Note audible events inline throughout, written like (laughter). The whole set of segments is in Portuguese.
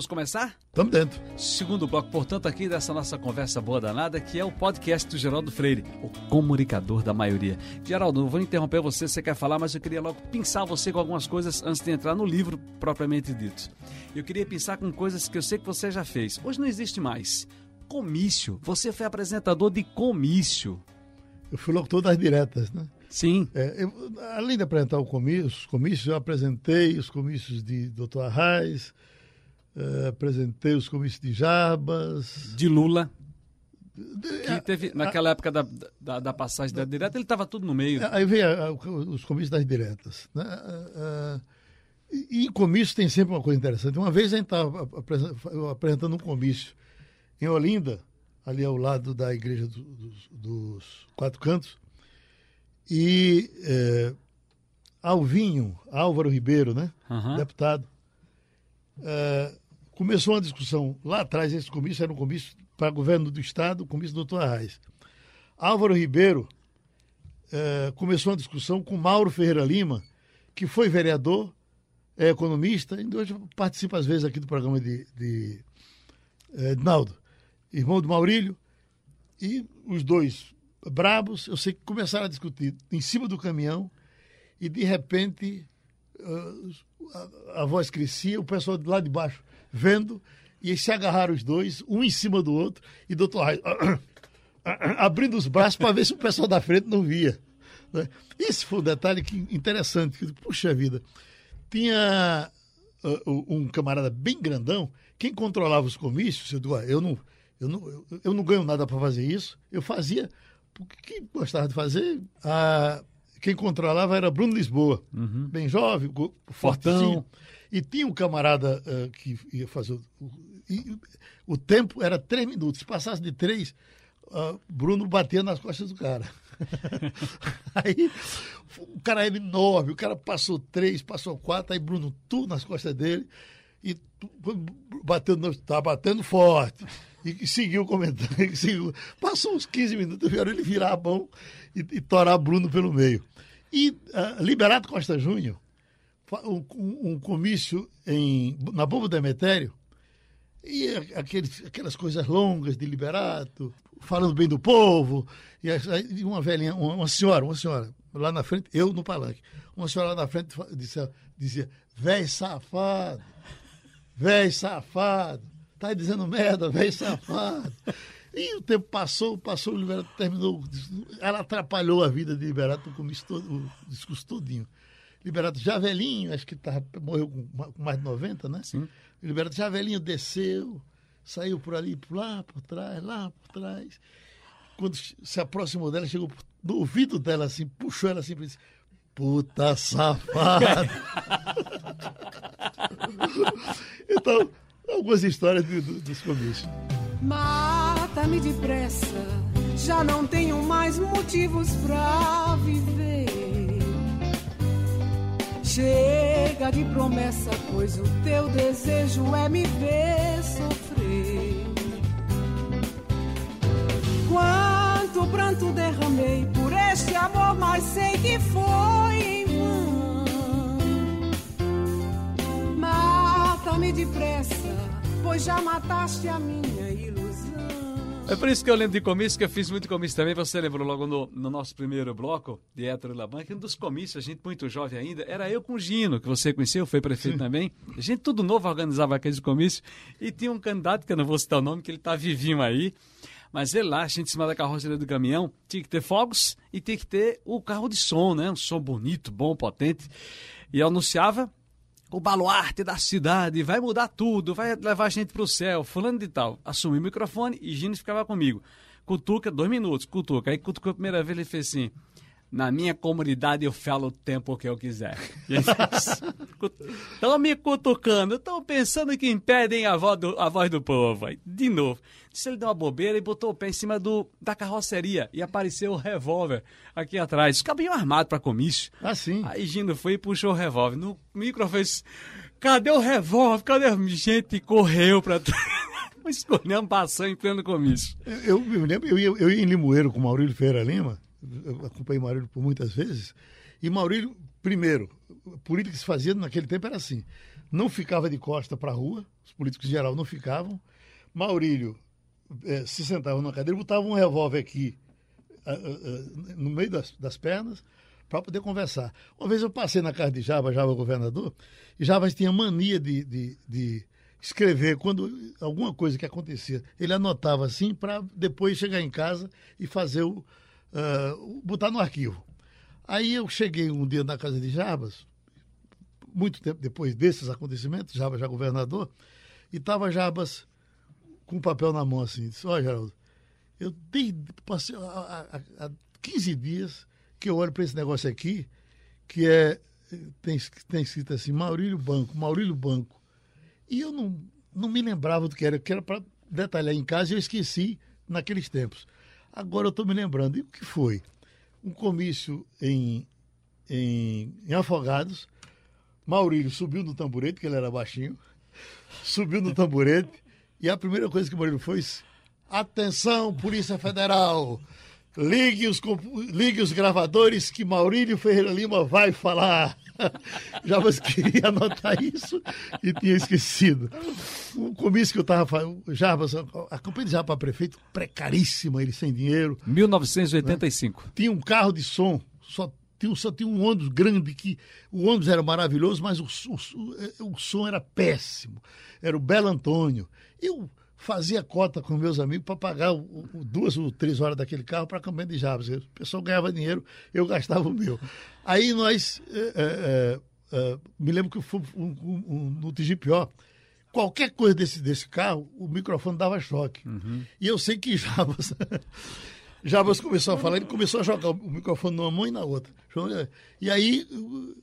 Vamos começar? Estamos dentro. Segundo bloco, portanto, aqui dessa nossa conversa boa danada, que é o podcast do Geraldo Freire, o comunicador da maioria. Geraldo, não vou interromper você, você quer falar, mas eu queria logo pensar você com algumas coisas antes de entrar no livro propriamente dito. Eu queria pensar com coisas que eu sei que você já fez. Hoje não existe mais. Comício. Você foi apresentador de comício. Eu fui locutor das diretas, né? Sim. É, eu, além de apresentar o comício, os comícios, eu apresentei os comícios de Dr. Arraes, uh, apresentei os comícios de Jarbas. De Lula. Que teve, naquela época da, da, da passagem da direta, ele estava tudo no meio. Aí veio os comícios das diretas. Né? Uh, e em comício tem sempre uma coisa interessante. Uma vez a gente estava apresentando um comício em Olinda, ali ao lado da igreja do, dos, dos, Quatro Cantos, e é, Alvinho, Álvaro Ribeiro, né? Uhum. Deputado, é, começou uma discussão lá atrás, esse comício era um comício para governo do Estado, comício do doutor Arraes. Álvaro Ribeiro é, começou uma discussão com Mauro Ferreira Lima, que foi vereador, é economista, e hoje participa às vezes aqui do programa de, de, é, de Naldo, irmão do Maurílio, e os dois brabos, eu sei que começaram a discutir em cima do caminhão, e de repente a, a voz crescia, o pessoal de lá de baixo vendo, e se agarraram os dois, um em cima do outro, e doutor Reis (coughs) abrindo os braços para ver se o pessoal da frente não via. Né? Esse foi um detalhe que, interessante, que, puxa vida, tinha uh, um camarada bem grandão, quem controlava os comícios, eu, digo, ah, eu, não, eu, não, eu, eu não ganho nada para fazer isso, eu fazia porque gostava de fazer. A, quem controlava era Bruno Lisboa, uhum. bem jovem, fortão. E tinha um camarada uh, que ia fazer. O, e, o tempo era três minutos. Se passasse de três, uh, Bruno batia nas costas do cara. (laughs) aí o cara era enorme, o cara passou três, passou quatro, aí Bruno tudo nas costas dele e batendo, estava batendo forte. E, e seguiu comentando. (laughs) E seguiu. Passou uns 15 minutos, vieram ele virar a mão e, e torar Bruno pelo meio. E uh, Liberato Costa Júnior, um, um, comício em, na Bomba do Emetério, e aqueles, aquelas coisas longas de Liberato, falando bem do povo, e uma velhinha, uma, uma, senhora, uma senhora, lá na frente, eu no palanque, uma senhora lá na frente dizia, dizia véi safado, véi safado, tá dizendo merda, véi safado. E o tempo passou, passou, o Liberato terminou. Ela atrapalhou a vida de Liberato com o discurso todinho. Liberato já velhinho, acho que tava, morreu com mais de 90, né? Sim. Liberato já velhinho desceu, saiu por ali, por lá, por trás, lá por trás. Quando se aproximou dela, chegou no ouvido dela assim, puxou ela assim e disse: Puta safada! (laughs) então, algumas histórias do, do, dos comícios. Mata-me depressa, já não tenho mais motivos pra viver. Chega de promessa, pois o teu desejo é me ver sofrer. Quanto pranto derramei por este amor, mas sei que foi em vão. Mata-me depressa, pois já mataste a minha é por isso que eu lembro de comício, que eu fiz muito comício também. Você lembrou logo no, no nosso primeiro bloco, de Hétero Laban, que um dos comícios, a gente muito jovem ainda, era eu com o Gino, que você conheceu, foi prefeito Sim. também. A gente tudo novo organizava aqueles comícios. E tinha um candidato, que eu não vou citar o nome, que ele tá vivinho aí. Mas ele lá, a gente em cima da carroceria do caminhão, tinha que ter fogos e tinha que ter o carro de som, né? Um som bonito, bom, potente. E anunciava o baluarte da cidade, vai mudar tudo, vai levar a gente para o céu, fulano de tal. Assumi o microfone e Gino ficava comigo. Cutuca, dois minutos, cutuca. Aí cutucou a primeira vez, ele fez assim, na minha comunidade eu falo o tempo que eu quiser. Estão me cutucando, estão pensando que impedem a voz do, a voz do povo. Aí, de novo. Disse ele deu uma bobeira e botou o pé em cima do, da carroceria e apareceu o revólver aqui atrás. Os caminhão armado para comício. Ah, sim. Aí Gino foi e puxou o revólver. No micro fez. Cadê o revólver? Cadê a gente? Correu para o (laughs) escolhendo passou em pleno comício. Eu, eu me lembro, eu ia, eu ia em Limoeiro com o Maurílio Ferreira Lima eu acompanhei Maurílio por muitas vezes, e Maurílio primeiro, a política que se fazia naquele tempo era assim: não ficava de costa para a rua, os políticos em geral não ficavam. Maurílio eh, se sentava numa cadeira, botava um revólver aqui ah, ah, ah, no meio das, das pernas para poder conversar. Uma vez eu passei na casa de Java, Java governador, e Java tinha mania de, de, de escrever quando alguma coisa que acontecia. Ele anotava assim para depois chegar em casa e fazer o. Uh, botar no arquivo. Aí eu cheguei um dia na casa de Jabas, muito tempo depois desses acontecimentos, Jabas já governador, e estava Jabas com o papel na mão assim, disse, olha, Geraldo, eu dei, passei há 15 dias que eu olho para esse negócio aqui, que é tem, tem escrito assim, Maurílio Banco, Maurílio Banco. E eu não, não me lembrava do que era, que era para detalhar em casa e eu esqueci naqueles tempos. Agora eu estou me lembrando. E o que foi? Um comício em, em, em Afogados. Maurílio subiu no tamborete, que ele era baixinho, (laughs) subiu no tamborete, e a primeira coisa que o Maurílio foi: Atenção, Polícia Federal! Ligue os, ligue os gravadores que Maurílio Ferreira Lima vai falar. (laughs) Já você queria anotar isso e tinha esquecido. O comício que eu estava falando, Jarbas, a campanha de Jarbas para prefeito, precaríssima, ele sem dinheiro. 1985. Né? Tinha um carro de som, só tinha, só tinha um ônibus grande que o ônibus era maravilhoso, mas o, o, o, o som era péssimo. Era o Belo Antônio. Eu fazia cota com meus amigos para pagar o, o, duas ou três horas daquele carro para a campanha de Jabas. O pessoal ganhava dinheiro, eu gastava o meu. Aí nós, é, é, é, me lembro que foi um, um, um, no TGPO, qualquer coisa desse, desse carro, o microfone dava choque. Uhum. E eu sei que Jabas (laughs) Jabas começou a falar, ele começou a jogar o microfone numa mão e na outra. E aí,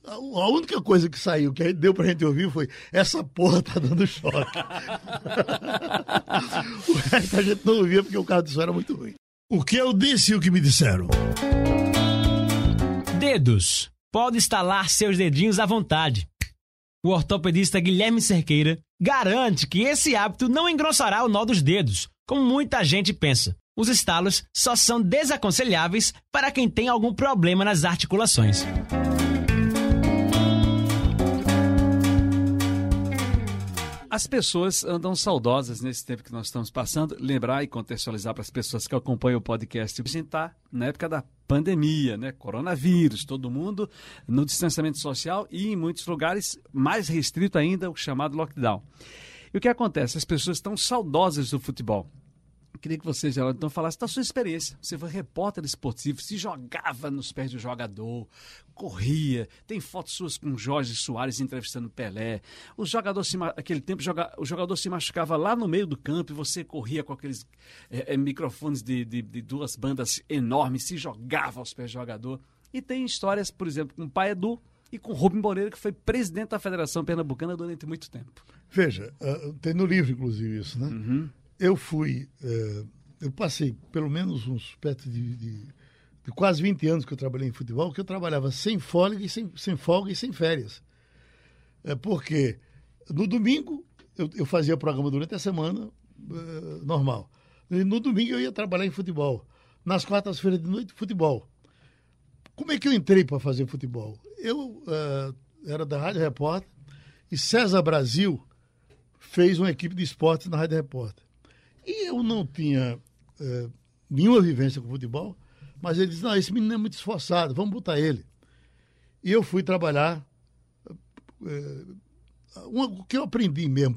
a única coisa que saiu, que deu pra gente ouvir foi: essa porra tá dando choque. (laughs) o resto a gente não ouvia porque o carro do som era muito ruim. O que eu disse e o que me disseram? Dedos. Pode estalar seus dedinhos à vontade. O ortopedista Guilherme Cerqueira garante que esse hábito não engrossará o nó dos dedos, como muita gente pensa. Os estalos só são desaconselháveis para quem tem algum problema nas articulações. As pessoas andam saudosas nesse tempo que nós estamos passando. Lembrar e contextualizar para as pessoas que acompanham o podcast. A gente está na época da pandemia, né? Coronavírus, todo mundo no distanciamento social e em muitos lugares mais restrito ainda o chamado lockdown. E o que acontece? As pessoas estão saudosas do futebol. Queria que você, Geraldo, então falasse da sua experiência. Você foi repórter esportivo, se jogava nos pés do jogador, corria. Tem fotos suas com Jorge Soares entrevistando Pelé. O jogador se, aquele tempo, o jogador se machucava lá no meio do campo e você corria com aqueles é, é, microfones de, de, de, duas bandas enormes, se jogava aos pés do jogador. E tem histórias, por exemplo, com o pai Edu e com Rubem Moreira, que foi presidente da Federação Pernambucana durante muito tempo. Veja, uh, tem no livro, inclusive, isso, né? Uhum eu fui. Uh, eu passei pelo menos uns perto de, de, de, quase 20 anos que eu trabalhei em futebol, que eu trabalhava sem folga e sem, sem folga e sem férias. É porque no domingo eu, eu fazia programa durante a semana uh, normal. E no domingo eu ia trabalhar em futebol. Nas quartas-feiras de noite, futebol. Como é que eu entrei para fazer futebol? Eu uh, era da Rádio Repórter e César Brasil fez uma equipe de esportes na Rádio Repórter. E eu não tinha é, nenhuma vivência com futebol, mas ele disse: não, esse menino é muito esforçado, vamos botar ele. E eu fui trabalhar. É, o que eu aprendi mesmo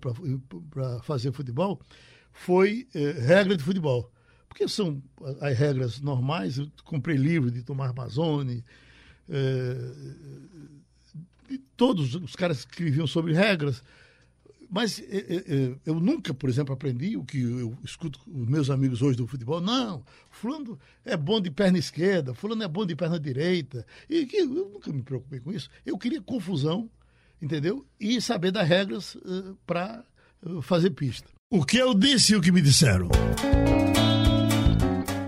para fazer futebol foi é, regra de futebol. Porque são as regras normais, eu comprei livro de Tomás Mazzoni, é, todos os caras escreviam sobre regras. Mas é, é, é, eu nunca, por exemplo, aprendi o que eu escuto os meus amigos hoje do futebol. Não, fulano é bom de perna esquerda, fulano é bom de perna direita. E que eu nunca me preocupei com isso. Eu queria confusão, entendeu? E saber das regras uh, para uh, fazer pista. O que eu disse e o que me disseram.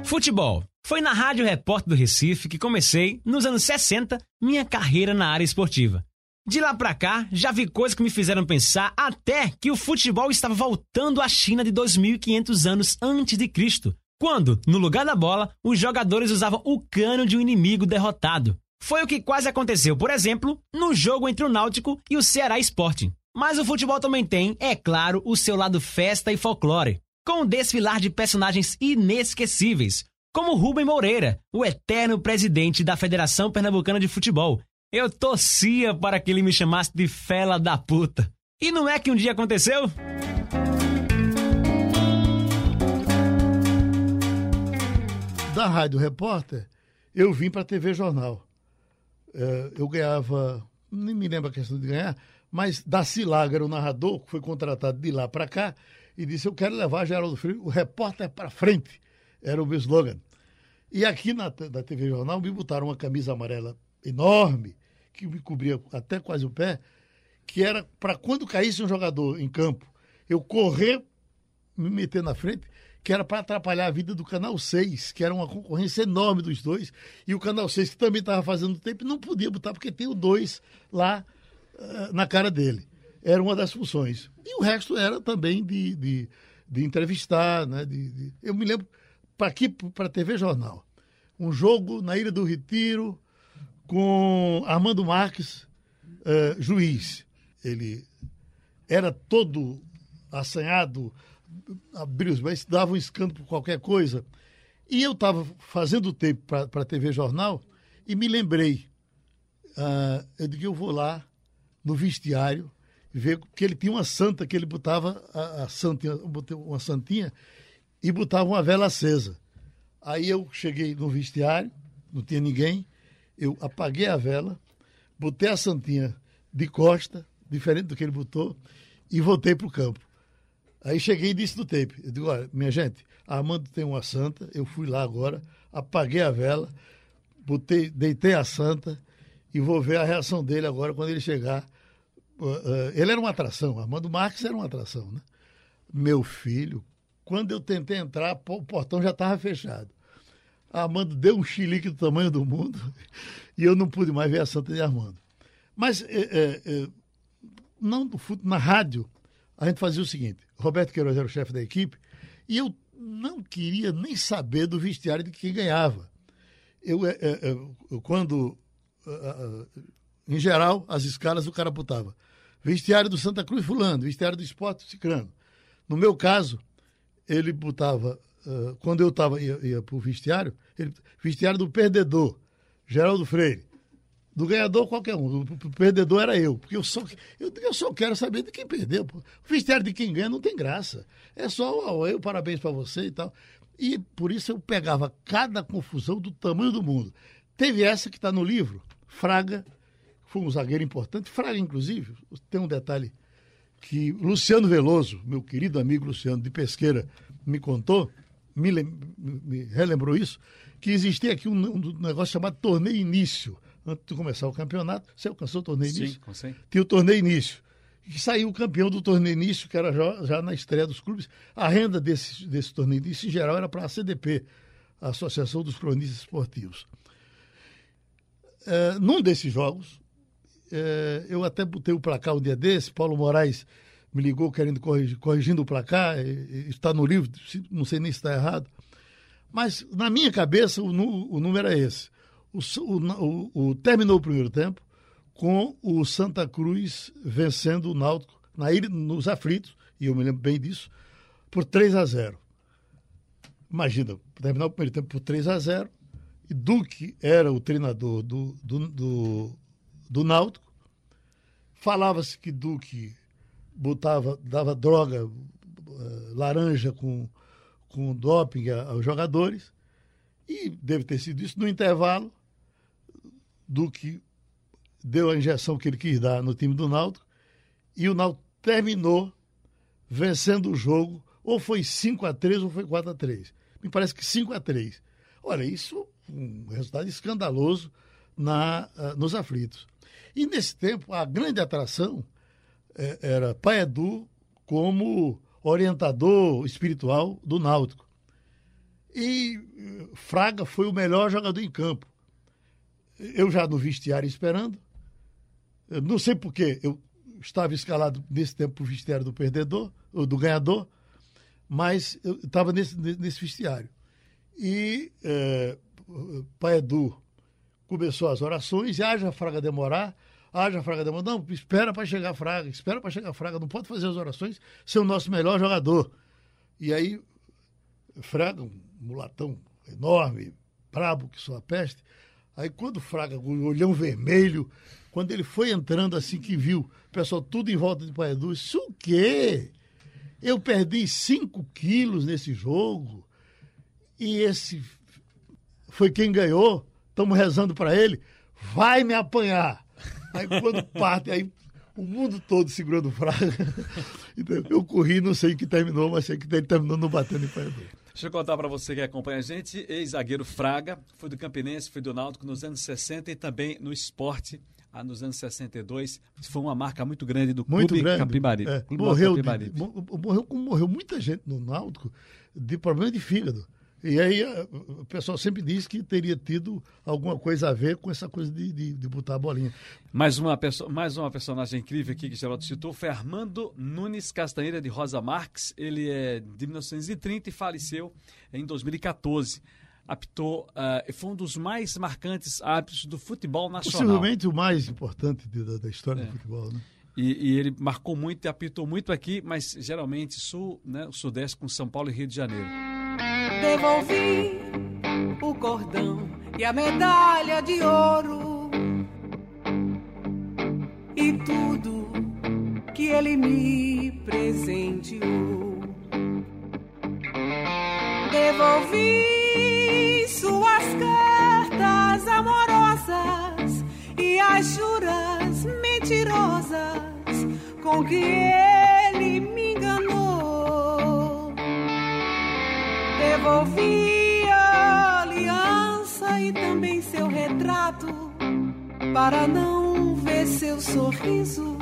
Futebol. Foi na Rádio Repórter do Recife que comecei, nos anos 60, minha carreira na área esportiva. De lá pra cá, já vi coisas que me fizeram pensar até que o futebol estava voltando à China de 2500 anos antes de Cristo, quando, no lugar da bola, os jogadores usavam o cano de um inimigo derrotado. Foi o que quase aconteceu, por exemplo, no jogo entre o Náutico e o Ceará Sporting. Mas o futebol também tem, é claro, o seu lado festa e folclore, com um desfilar de personagens inesquecíveis, como Rubem Moreira, o eterno presidente da Federação Pernambucana de Futebol. Eu torcia para que ele me chamasse de fela da puta. E não é que um dia aconteceu? Da Rádio Repórter, eu vim para a TV Jornal. É, eu ganhava, nem me lembro a questão de ganhar, mas Daci Laga era o narrador, que foi contratado de lá para cá, e disse: Eu quero levar Geraldo Freire, o repórter para frente. Era o meu slogan. E aqui na, na TV Jornal me botaram uma camisa amarela enorme, que me cobria até quase o pé, que era para quando caísse um jogador em campo, eu correr, me meter na frente, que era para atrapalhar a vida do Canal 6, que era uma concorrência enorme dos dois, e o Canal 6, que também estava fazendo tempo, não podia botar, porque tem o 2 lá uh, na cara dele. Era uma das funções. E o resto era também de, de, de entrevistar, né? De, de... Eu me lembro, para aqui, para TV Jornal, um jogo na Ilha do Retiro com Armando Marques, uh, juiz. Ele era todo assanhado, abria os dava um escândalo por qualquer coisa. E eu estava fazendo tempo para a TV Jornal e me lembrei. Uh, eu digo, eu vou lá no vestiário ver que ele tinha uma santa que ele botava a, a santinha, uma santinha e botava uma vela acesa. Aí eu cheguei no vestiário, não tinha ninguém, eu apaguei a vela, botei a santinha de costa, diferente do que ele botou, e voltei para o campo. Aí cheguei e disse no tape, eu digo, olha, minha gente, a Armando tem uma santa, eu fui lá agora, apaguei a vela, botei, deitei a santa e vou ver a reação dele agora quando ele chegar. Uh, uh, ele era uma atração, Armando Marques era uma atração, né? Meu filho, quando eu tentei entrar, o portão já estava fechado. Armando deu um chilique do tamanho do mundo (laughs) e eu não pude mais ver a Santa de Armando. Mas é, é, é, não, na rádio, a gente fazia o seguinte: Roberto Queiroz era o chefe da equipe e eu não queria nem saber do vestiário de quem ganhava. Eu, é, é, quando, em geral, as escalas o cara botava vestiário do Santa Cruz fulano, vestiário do esporte cicrano. No meu caso, ele botava, uh, quando eu tava, ia, ia para o vestiário, ele, vestiário do perdedor, Geraldo Freire. Do ganhador, qualquer um. O perdedor era eu. Porque eu só, eu, eu só quero saber de quem perdeu. O vestiário de quem ganha não tem graça. É só, eu, parabéns para você e tal. E por isso eu pegava cada confusão do tamanho do mundo. Teve essa que está no livro, Fraga, foi um zagueiro importante. Fraga, inclusive, tem um detalhe que Luciano Veloso, meu querido amigo Luciano de Pesqueira, me contou, me, me relembrou isso, que existia aqui um, um, negócio chamado torneio início. Antes de começar o campeonato, você alcançou o torneio início? Sim, Tinha o torneio início. E saiu o campeão do torneio início, que era já, já na estreia dos clubes. A renda desse, desse torneio início, em geral, era para a CDP, a Associação dos Cronistas Esportivos. É, num desses jogos, é, eu até botei o placar um dia desse, Paulo Moraes me ligou querendo corrigir, corrigindo o placar, está no livro, não sei nem se está errado. Mas na minha cabeça o, o número é esse. O, o, o, terminou o primeiro tempo com o Santa Cruz vencendo o Náutico na ilha, nos aflitos, e eu me lembro bem disso, por 3 a 0. Imagina, terminar o primeiro tempo por 3 a 0 e Duque era o treinador do, do, do, do Náutico, Falava-se que Duque botava, dava droga, uh, laranja com, com doping aos jogadores. E deve ter sido isso. No intervalo, Duque deu a injeção que ele quis dar no time do Náutico e o Náutico terminou vencendo o jogo, ou foi 5 a 3 ou foi 4 a 3 Me parece que 5 a 3 Olha, isso um resultado escandaloso na, uh, nos aflitos. E nesse tempo, a grande atração era Pai Edu como orientador espiritual do Náutico. E eh, Fraga foi o melhor jogador em campo. Eu já no vestiário esperando. Eu não sei porquê, eu estava escalado nesse tempo para o vestiário do perdedor, ou do ganhador, mas eu estava nesse, nesse vestiário. E é, Pai Edu começou as orações, e haja Fraga demorar, haja Fraga demorar. Não, espera para chegar Fraga, espera para chegar Fraga, não pode fazer as orações, ser o nosso melhor jogador. E aí, Fraga, um mulatão enorme, brabo que só a peste, aí quando Fraga, com o olhão vermelho, quando ele foi entrando assim que viu, o pessoal tudo em volta de Paiadu, isso o quê? Eu perdi 5 quilos nesse jogo e esse foi quem ganhou. Estamos rezando para ele. Vai me apanhar. Aí quando parte, aí o mundo todo segurando Fraga. Então, eu corri, não sei que terminou, mas sei que ele terminou não batendo em Paiadu. Deixa eu contar para você que acompanha a gente, ex-zagueiro Fraga, foi do Campinense, foi do Náutico nos anos 60 e também no esporte ah, nos anos 62. Foi uma marca muito grande do muito Clube grande. Capibaribe. É, morreu, Capibaribe. de, mo- morreu como morreu muita gente no Náutico de problema de fígado. E aí o pessoal sempre diz que teria tido alguma coisa a ver com essa coisa de, de, de botar a bolinha. Mais uma, perso mais uma personagem incrível aqui que o Geraldo citou foi Armando Nunes Castanheira de Rosa Marques. Ele é de 1930 e faleceu em 2014. Apitou, ah, foi um dos mais marcantes árbitros do futebol nacional. Possivelmente o mais importante de- da, da história É. do futebol. Né? E, e ele marcou muito e apitou muito aqui, mas geralmente sul, né, sudeste com São Paulo e Rio de Janeiro. Devolvi o cordão e a medalha de ouro e tudo que ele me presenteou. Devolvi suas cartas amorosas e as juras mentirosas com que ele me enganou. Devolvi a aliança e também seu retrato para não ver seu sorriso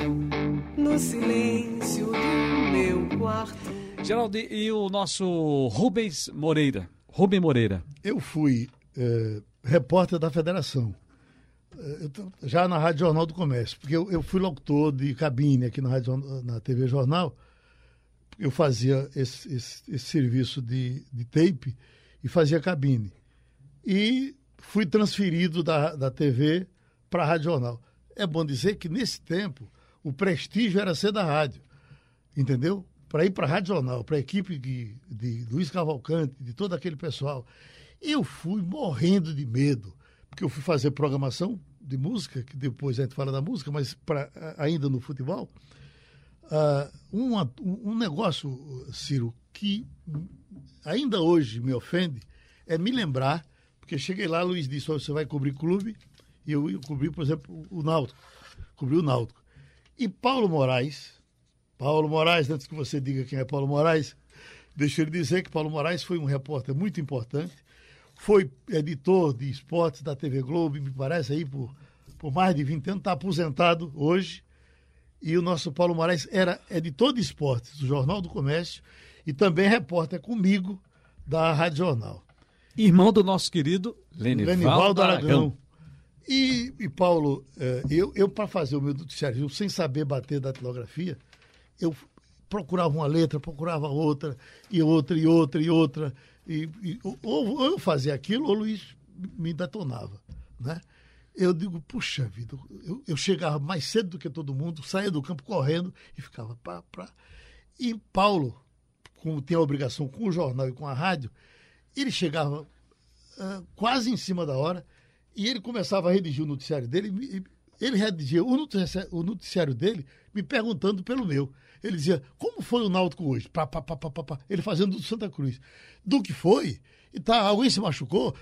no silêncio do meu quarto. Geraldo, e o nosso Rubens Moreira? Rubem Moreira. Eu fui eh, repórter da federação, eu já na Rádio Jornal do Comércio, porque eu, eu fui locutor de cabine aqui na, Rádio, na TV Jornal. Eu fazia esse, esse- esse serviço de, de tape e fazia cabine. E fui transferido da, da TV para a Rádio Jornal. É bom dizer que nesse tempo o prestígio era ser da rádio, entendeu? Para ir para a Rádio Jornal, para a equipe de, de Luiz Cavalcante, de todo aquele pessoal. Eu fui morrendo de medo, porque eu fui fazer programação de música, que depois a gente fala da música, mas pra, ainda no futebol. Uma- um, um negócio, Ciro, que ainda hoje me ofende, é me lembrar, porque cheguei lá, Luiz disse, "Ó, você vai cobrir clube, e eu ia cobrir, por exemplo, o Náutico. Cobri o Náutico. E Paulo Moraes, Paulo Moraes, antes que você diga quem é Paulo Moraes, deixa eu lhe dizer que Paulo Moraes foi um repórter muito importante, foi editor de esportes da TV Globo, me parece aí por, por mais de 20 anos, está aposentado hoje. E o nosso Paulo Moraes era editor de esportes do Jornal do Comércio e também repórter comigo da Rádio Jornal. Irmão do nosso querido Lenivaldo, Lenivaldo Aragão. Aragão. E, e Paulo, eh, eu, eu para fazer o meu noticiário, sem saber bater da datilografia, eu procurava uma letra, procurava outra, e outra, e outra, e outra. E, e- ou, ou eu fazia aquilo, ou o Luiz me detonava. Né? Eu digo, puxa vida, eu, eu chegava mais cedo do que todo mundo, saía do campo correndo e ficava pá, pá. E Paulo, como tinha a obrigação com o jornal e com a rádio, ele chegava ah, quase em cima da hora e ele começava a redigir o noticiário dele. e Ele redigia o noticiário, o noticiário dele me perguntando pelo meu. Ele dizia, como foi o Náutico hoje? Pá, pá, pá, pá, pá, pá. Ele fazendo do Santa Cruz. Do que foi? E tá, alguém se machucou?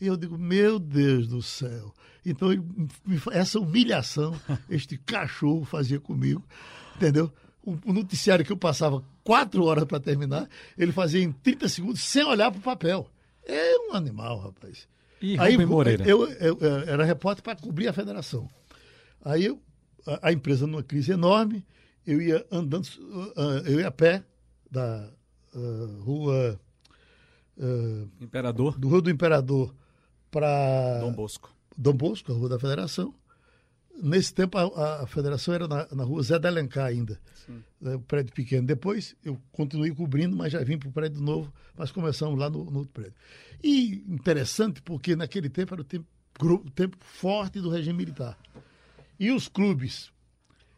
E eu digo, meu Deus do céu. Então, essa humilhação, (laughs) este cachorro fazia comigo, entendeu? O, o noticiário que eu passava quatro horas para terminar, ele fazia em 30 segundos sem olhar para o papel. É um animal, rapaz. E Aí Rubem Moreira. eu, eu, eu era repórter para cobrir a federação. Aí eu, a, a empresa numa crise enorme, eu ia andando, ah, eu ia a pé da ah, rua ah, Imperador do Rua do Imperador para Dom Bosco. Dom Bosco, a Rua da Federação, Nesse tempo, a, a federação era na, na rua Zé da Alencar ainda, né, o prédio pequeno. Depois, eu continuei cobrindo, mas já vim para o prédio novo, mas começamos lá no, no outro prédio. E interessante, porque naquele tempo era o tempo, o tempo forte do regime militar. E os clubes,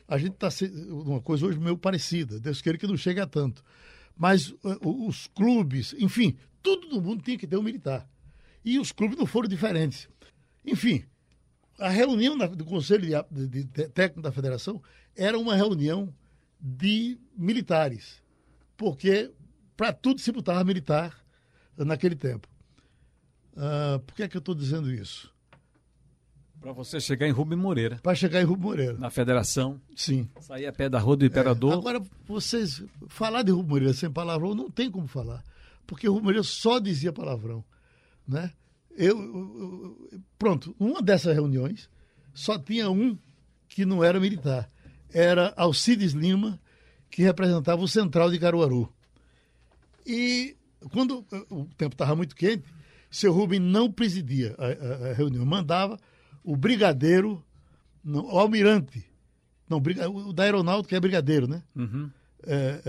a gente está uma coisa hoje meio parecida, Deus queira que não chegue a tanto. Mas uh, o- os clubes, enfim, tudo no mundo tinha que ter um militar. E os clubes não foram diferentes. Enfim, a reunião do Conselho de, de- de Técnico da Federação era uma reunião de militares, porque para tudo se botava militar naquele tempo. Ah, por que é que eu estou dizendo isso? Para você chegar em Rubem Moreira, Para chegar em Rubem Moreira. na federação, Sim. sair a pé da Rua do Imperador. Agora, vocês falar de Rubem Moreira sem palavrão não tem como falar, porque Rubem Moreira só dizia palavrão, né? Eu, eu- eu- pronto, uma dessas reuniões só tinha um que não era militar, era Alcides Lima, que representava o Central de Caruaru. E quando eh, o tempo estava muito quente, seu Rubem não presidia a, a- a reunião, mandava o brigadeiro, não, o almirante, não, briga- o da aeronáutica é brigadeiro, né? Uhum. É,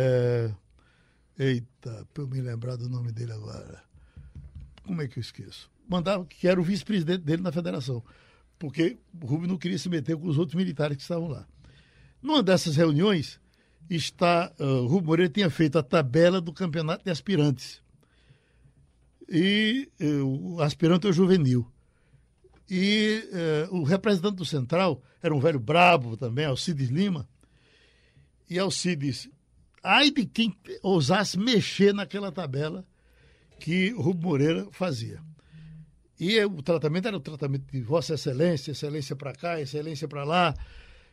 é, eita, para eu me lembrar do nome dele agora. Como é que eu esqueço? Mandava que era o vice-presidente dele na federação, porque o Rubem não queria se meter com os outros militares que estavam lá. Numa dessas reuniões, está, ah, o Rubem Moreira tinha feito a tabela do campeonato de aspirantes. E eh, o aspirante é o juvenil. E eh, o representante do Central era um velho brabo também, Alcides Lima. E Alcides, ai de quem ousasse mexer naquela tabela que o Rubem Moreira fazia. E o tratamento era o tratamento de Vossa Excelência, excelência para cá, excelência para lá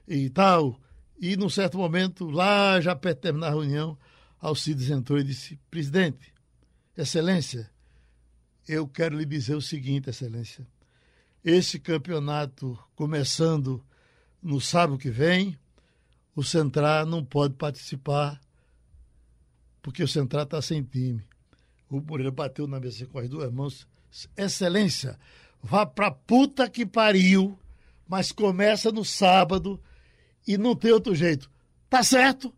e tal. E num certo momento, lá já perto de terminar a reunião, Alcides entrou e disse: Presidente, Excelência, eu quero lhe dizer o seguinte, Excelência. Esse campeonato começando no sábado que vem, o Central não pode participar porque o Central está sem time. O Moreira bateu na mesa com as duas mãos. Excelência, vá pra puta que pariu, mas começa no sábado e não tem outro jeito. Tá certo?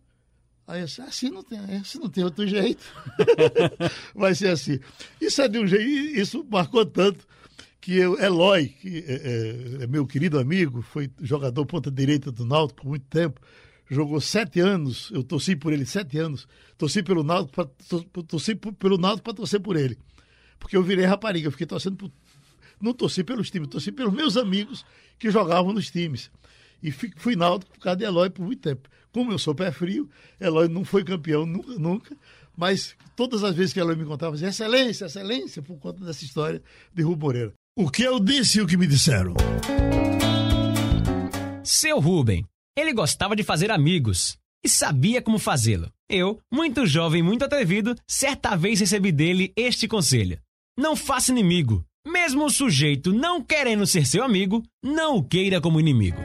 Aí eu disse, assim não tem, assim não tem outro jeito. (laughs) Vai ser assim. Isso é de um jeito, isso marcou tanto que eu, Eloy, que é, é- é meu querido amigo, foi jogador ponta direita do Náutico por muito tempo, jogou sete anos, eu torci por ele sete anos, torci pelo Náutico, tor- torci pelo Náutico para torcer por ele, porque eu virei rapariga, eu fiquei torcendo por, não torci pelos times, torci pelos meus amigos que jogavam nos times. E fi- fui náutico por causa de Eloy por muito tempo. Como eu sou pé frio, Eloy não foi campeão nunca, nunca mas todas as vezes que Eloy me contava, dizia, excelência, excelência, por conta dessa história de Rubem Moreira. O que eu disse e o que me disseram? Seu Rubem. Ele gostava de fazer amigos e sabia como fazê-lo. Eu, muito jovem e muito atrevido, certa vez recebi dele este conselho: Não faça inimigo. Mesmo o sujeito não querendo ser seu amigo, não o queira como inimigo.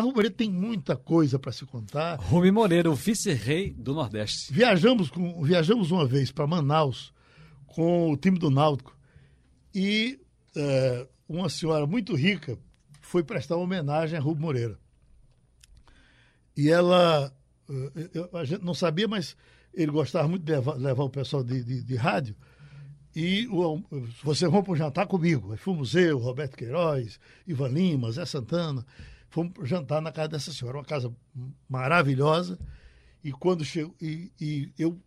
Mas Rubem Moreira tem muita coisa para se contar. Rubem Moreira, o vice-rei do Nordeste. Viajamos, com, viajamos uma vez para Manaus com o time do Náutico e eh, uma senhora muito rica foi prestar uma homenagem a Rubem Moreira. E ela, eh, eu- a gente não sabia, mas ele gostava muito de levar, levar o pessoal de, de, de rádio. E o, alm- você vamos para um jantar comigo. Aí fomos eu, Roberto Queiroz, Ivan Lima, Zé Santana. Fomos jantar na casa dessa senhora, uma casa maravilhosa. E quando chegou, e, e eu,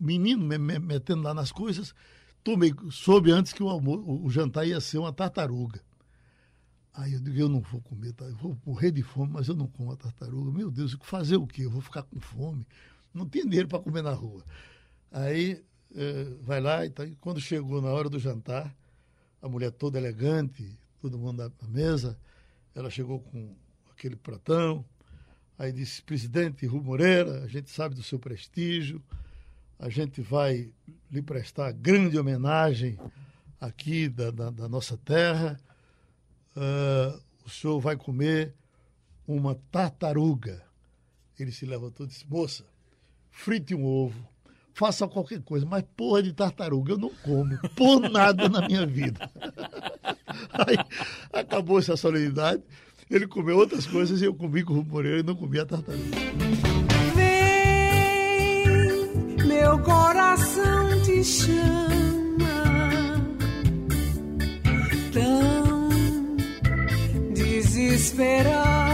menino, me, me- metendo lá nas coisas, tomei, soube antes que o, o, jantar ia ser uma tartaruga. Aí eu digo, eu não vou comer, tá? eu vou morrer de fome, mas eu não como a tartaruga. Meu Deus, fazer o quê? Eu vou ficar com fome. Não tem dinheiro para comer na rua. Aí eh, vai lá e, tá, e quando chegou na hora do jantar, a mulher toda elegante, todo mundo na mesa, ela chegou com aquele pratão, aí disse, presidente Rui Moreira, a gente sabe do seu prestígio, a gente vai lhe prestar grande homenagem aqui da, da, da nossa terra. Ah, o senhor vai comer uma tartaruga. Ele se levantou e disse, moça, frite um ovo, faça qualquer coisa, mas porra de tartaruga eu não como, por nada na minha vida. (laughs) (laughs) Aí acabou essa solenidade, ele comeu outras coisas e eu comi com o Moreira e não comi a tartaruga. Vem, meu coração te chama, tão desesperadamente.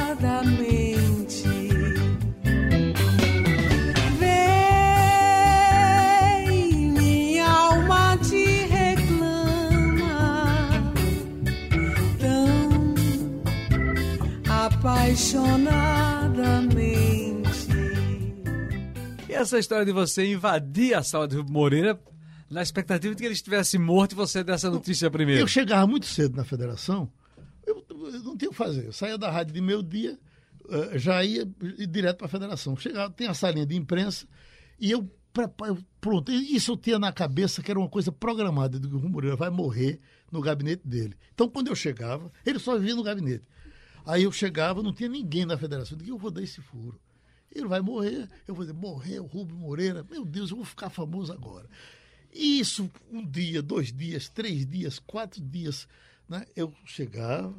Apaixonadamente. E essa história de você invadir a sala de Rubem Moreira na expectativa de que ele estivesse morto e você desse a notícia primeiro. Eu chegava muito cedo na federação, eu, eu não tinha o que fazer. Eu saía da rádio de meio dia, eh, já ia direto para a federação. Chegava, tem a salinha de imprensa, e eu, eu pronto, isso eu tinha na cabeça que era uma coisa programada, de que o Rui Moreira vai morrer no gabinete dele. Então, quando eu chegava, ele só vivia no gabinete. Aí eu chegava, não tinha ninguém na federação. Eu digo, eu vou dar esse furo. Ele vai morrer. Eu vou dizer, morreu Rubem Moreira. Meu Deus, eu vou ficar famoso agora. E isso, um dia, dois dias, três dias, quatro dias, né? Eu chegava,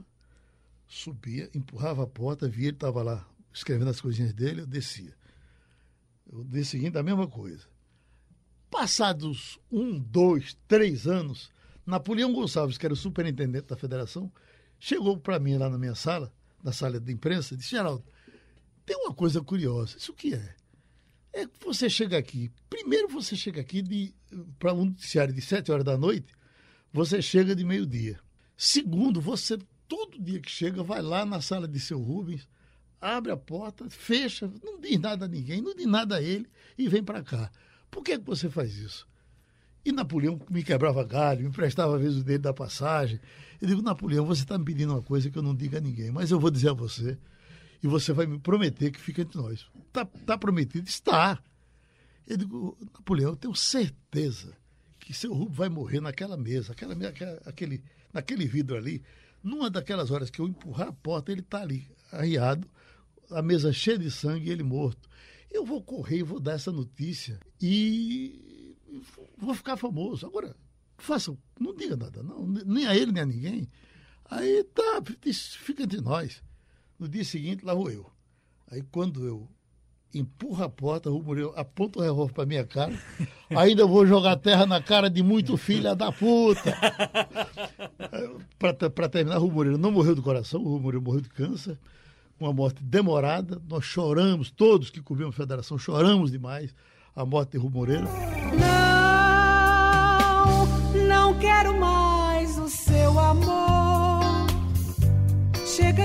subia, empurrava a porta, via ele estava lá escrevendo as coisinhas dele, eu descia. Dia seguinte, a mesma coisa. Passados um, dois, três anos, Napoleão Gonçalves, que era o superintendente da federação, chegou para mim lá na minha sala, na sala de imprensa, disse, Geraldo, tem uma coisa curiosa. Isso o que é? É que você chega aqui, primeiro você chega aqui para um noticiário de sete horas da noite, você chega de meio-dia. Segundo, você todo dia que chega vai lá na sala de seu Rubens, abre a porta, fecha, não diz nada a ninguém, não diz nada a ele e vem para cá. Por que, que você faz isso? E Napoleão me quebrava galho, me emprestava às vezes o dele da passagem. Eu digo, Napoleão, você está me pedindo uma coisa que eu não diga a ninguém, mas eu vou dizer a você e você vai me prometer que fica entre nós. Está tá prometido? Está. Eu digo, Napoleão, eu tenho certeza que seu Rubens vai morrer naquela mesa, aquela, aquele, naquele vidro ali. Numa daquelas horas que eu empurrar a porta, ele está ali, arriado, a mesa cheia de sangue e ele morto. Eu vou correr e vou dar essa notícia e vou ficar famoso. Agora, faça, não diga nada, não, nem a ele, nem a ninguém. Aí tá, fica entre nós. No dia seguinte, lá vou eu. Aí quando eu empurro a porta, o Murilo aponta o revólver para minha cara, (laughs) ainda vou jogar terra na cara de muito filha da puta. (laughs) para terminar, o Murilo não morreu do coração, o Murilo morreu de câncer, uma morte demorada. Nós choramos, todos que cobrimos a federação, choramos demais a morte de Rui Moreira. Não,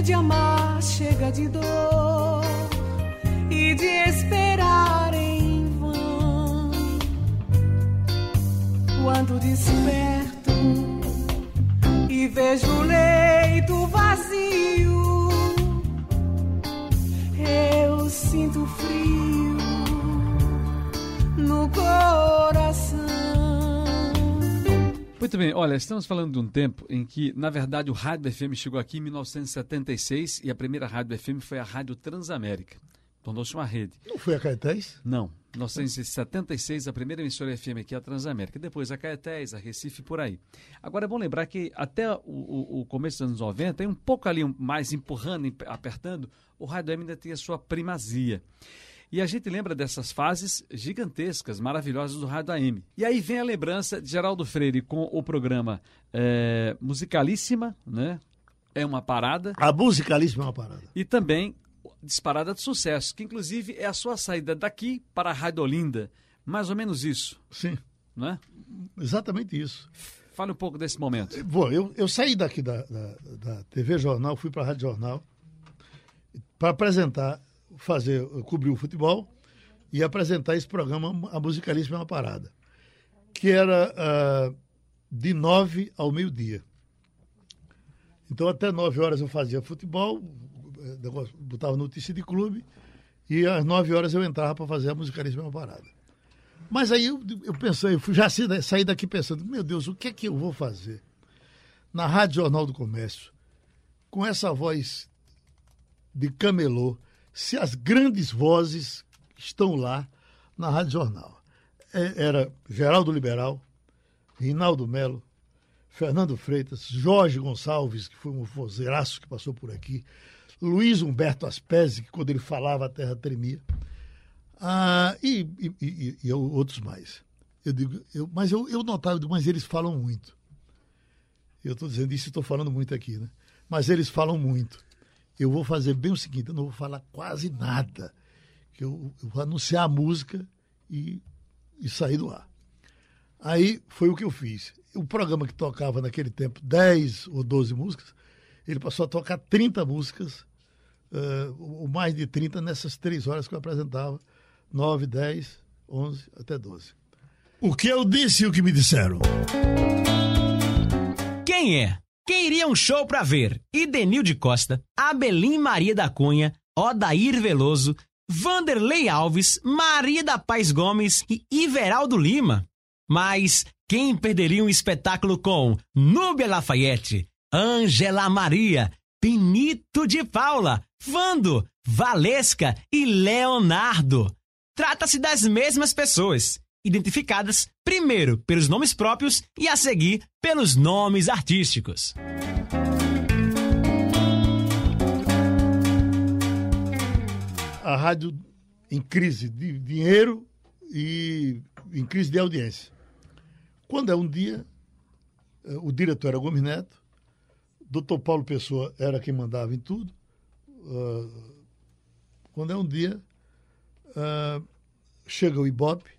De amar, chega de dor e de esperar em vão. Quando desperto e vejo o leito vazio, eu sinto frio no coração. Muito bem, olha, estamos falando de um tempo em que, na verdade, o Rádio FM chegou aqui em 1976 e a primeira Rádio FM foi a Rádio Transamérica. Tornou-se uma rede. Não foi a Caetés? Não. 1976, a primeira emissora FM aqui é a Transamérica. Depois a Caetés, a Recife, por aí. Agora é bom lembrar que até o, o, o começo dos anos 90, e um pouco ali mais empurrando, apertando, o Rádio ainda tinha sua primazia. E a gente lembra dessas fases gigantescas, maravilhosas do Rádio AM. E aí vem a lembrança de Geraldo Freire com o programa é, Musicalíssima, né? É uma parada. A Musicalíssima é uma parada. E também Disparada de Sucesso, que inclusive é a sua saída daqui para a Rádio Olinda. Mais ou menos isso. Sim. Não é? Exatamente isso. Fale um pouco desse momento. Bom, eu, eu saí daqui da, da, da TV Jornal, fui para a Rádio Jornal para apresentar fazer, cobrir o futebol e apresentar esse programa, A Musicalíssima é uma Parada, que era uh, de nove ao meio-dia. Então, até nove horas eu fazia futebol, botava notícia de clube, e às nove horas eu entrava para fazer A Musicalíssima é uma Parada. Mas aí eu, eu pensei, eu já saí daqui pensando, meu Deus, o que é que eu vou fazer na Rádio Jornal do Comércio, com essa voz de camelô, se as grandes vozes estão lá na Rádio Jornal. é, era Geraldo Liberal, Rinaldo Melo, Fernando Freitas, Jorge Gonçalves, que foi um vozeiraço que passou por aqui, Luiz Humberto Aspesi, que quando ele falava a terra tremia, ah, e, e, e, e, outros mais. Eu digo, eu, mas eu, eu notava, mas eles falam muito. Eu estou dizendo isso e estou falando muito aqui, né? Mas eles falam muito. Eu vou fazer bem o seguinte, eu não vou falar quase nada. Que eu, eu vou anunciar a música e, e sair do ar. Aí foi o que eu fiz. O programa que tocava naquele tempo 10 ou 12 músicas, ele passou a tocar 30 músicas, uh, ou mais de 30 nessas três horas que eu apresentava, 9, 10, 11 até 12. O que eu disse e o que me disseram. Quem é? Quem iria um show pra ver? Idenil de Costa, Abelim Maria da Cunha, Odair Veloso, Vanderlei Alves, Maria da Paz Gomes e Iveraldo Lima. Mas quem perderia um espetáculo com Núbia Lafayette, Angela Maria, Benito de Paula, Vando, Valesca e Leonardo? Trata-se das mesmas pessoas, identificadas primeiro pelos nomes próprios e a seguir pelos nomes artísticos. A rádio em crise de dinheiro e em crise de audiência. Quando é um dia, eh, o diretor era Gomes Neto, doutor Paulo Pessoa era quem mandava em tudo. Uh, quando é um dia, uh, chega o Ibope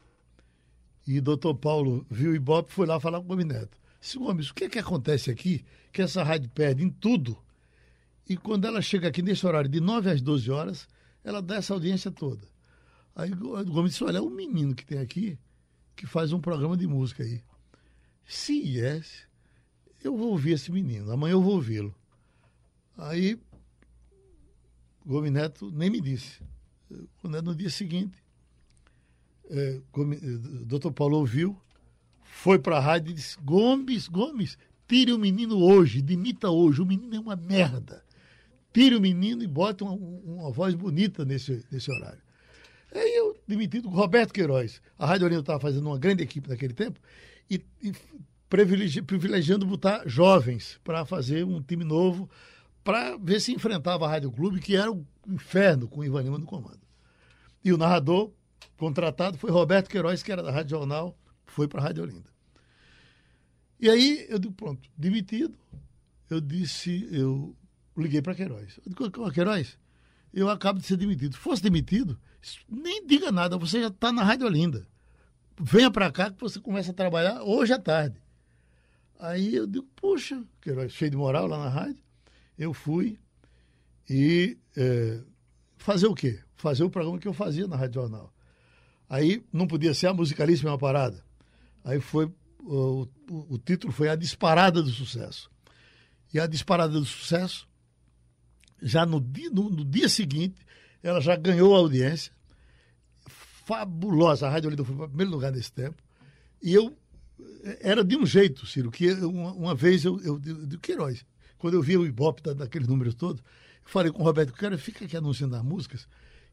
e doutor Paulo viu o Ibope foi lá falar com o Gomes Neto. Disse, Gomes, o que é que acontece aqui? Que essa rádio perde em tudo. E quando ela chega aqui nesse horário de 9 às 12 horas, ela dá essa audiência toda. Aí o Gomes disse, olha, é um menino que tem aqui que faz um programa de música aí. Se yes, eu vou ouvir esse menino, amanhã eu vou ouvi-lo. Aí, Gomes Neto nem me disse. Quando é no dia seguinte, é, doutor Paulo ouviu, foi para a rádio e disse: Gomes, Gomes, tire o menino hoje, demita hoje, o menino é uma merda. Tire o menino e bote uma, uma voz bonita nesse, nesse horário. Aí eu, demitido, Roberto Queiroz, a Rádio Olinda estava fazendo uma grande equipe naquele tempo, e, e privilegi, privilegiando botar jovens para fazer um time novo, para ver se enfrentava a Rádio Clube, que era um inferno com o Lima no comando. E o narrador contratado foi Roberto Queiroz, que era da Rádio Jornal, foi para a Rádio Olinda. E aí eu digo, pronto, demitido, eu disse, eu liguei para Queiroz. Eu digo, Queiroz, eu acabo de ser demitido. Se fosse demitido, nem diga nada, você já está na Rádio Olinda venha para cá que você começa a trabalhar hoje à tarde. Aí eu digo, puxa, que era cheio de moral lá na rádio. Eu fui e é, fazer o quê? Fazer o programa que eu fazia na Rádio Jornal. Aí não podia ser a musicalíssima parada. Aí foi, o, o, o título foi A Disparada do Sucesso. E a Disparada do Sucesso, já no dia, no, no dia seguinte, ela já ganhou a audiência fabulosa. A Rádio Olinda foi para primeiro lugar nesse tempo. E eu era de um jeito, Ciro, que uma, uma vez eu, eu, de Queiroz, quando eu vi o Ibope da, daqueles números todos, eu falei com o Roberto, cara, fica aqui anunciando as músicas,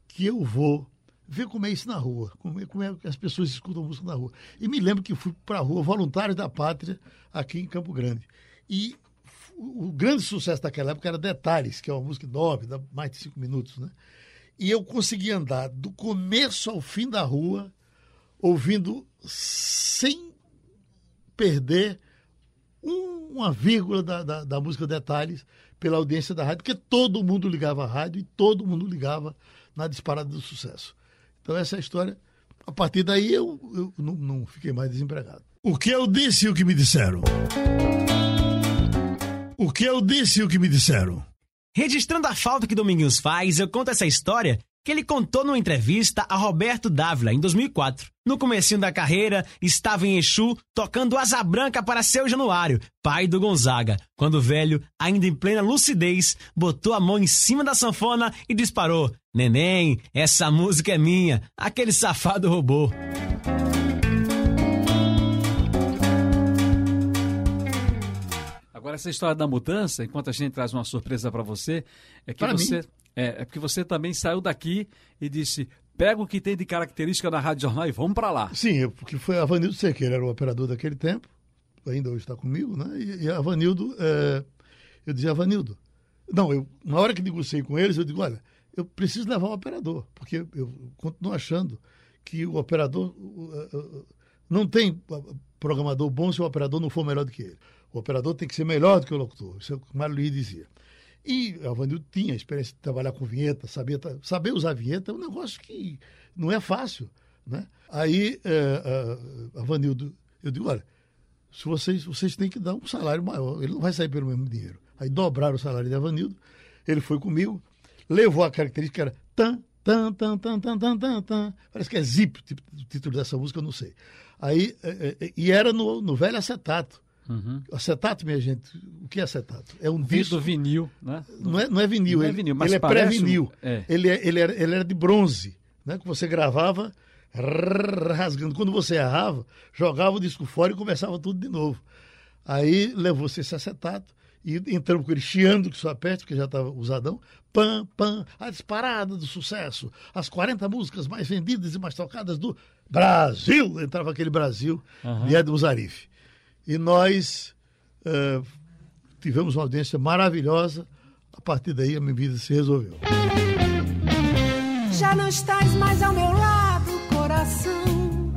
que eu vou ver como é isso na rua, como é, como é que as pessoas escutam música na rua. E me lembro que fui para a rua, Voluntários da Pátria, aqui em Campo Grande. E o, grande sucesso daquela época era Detalhes, que é uma música enorme, dá mais de cinco minutos, né? E eu consegui andar do começo ao fim da rua, ouvindo sem perder uma vírgula da, da, da, música Detalhes pela audiência da rádio, porque todo mundo ligava a rádio e todo mundo ligava na disparada do sucesso. Então, essa é a história. A partir daí, eu, eu não, não fiquei mais desempregado. O que eu disse e o que me disseram? O que eu disse e o que me disseram? Registrando a falta que Dominguinhos faz, eu conto essa história que ele contou numa entrevista a Roberto Dávila em 2004. No comecinho da carreira, estava em Exu tocando Asa Branca para seu Januário, pai do Gonzaga, quando o velho, ainda em plena lucidez, botou a mão em cima da sanfona e disparou: Neném, essa música é minha, aquele safado roubou. Agora, essa história da mudança, enquanto a gente traz uma surpresa para você, é que você. É, é porque você também saiu daqui e disse: pega o que tem de característica na Rádio Jornal e vamos para lá. Sim, eu- porque foi a Vanildo Sequeira, era o operador daquele tempo, ainda hoje está comigo, né? E, e a Vanildo, é, eu dizia, Vanildo, não, eu, na hora que negociei com eles, eu digo, olha, eu preciso levar o operador, porque eu, continuo achando que o operador não tem programador bom se o operador não for melhor do que ele. O operador tem que ser melhor do que o locutor, isso é o que o Mário Luiz dizia. E a Vanildo tinha a experiência de trabalhar com vinheta, saber, saber usar vinheta é um negócio que não é fácil. Né? Aí é, a, a Vanildo, eu digo, olha, se vocês, vocês têm que dar um salário maior, ele não vai sair pelo mesmo dinheiro. Aí dobraram o salário de Avanildo, ele foi comigo, levou a característica que era tan, tan, tan, tan, tan, tan, tan, tan. Parece que é zip, tipo, o título dessa música, eu não sei. Aí, é, é, e era no, no velho acetato. Uhum. Acetato, minha gente, o que é acetato? É um disco. vinil, né? Não é, não é vinil, Não é ele, vinil, mas ele é pré-vinil. um- é. Ele, é- ele, era, ele era de bronze, né? Que você gravava rasgando. Quando você errava, jogava o disco fora e começava tudo de novo. Aí levou-se esse acetato e entramos com ele chiando que só perto, porque já estava usadão. Pam, pam, a disparada do sucesso. As 40 músicas mais vendidas e mais tocadas do Brasil. Entrava aquele Brasil de Edmo Zarif. E nós eh, tivemos uma audiência maravilhosa. A partir daí a minha vida se resolveu. Já não estás mais ao meu lado, coração.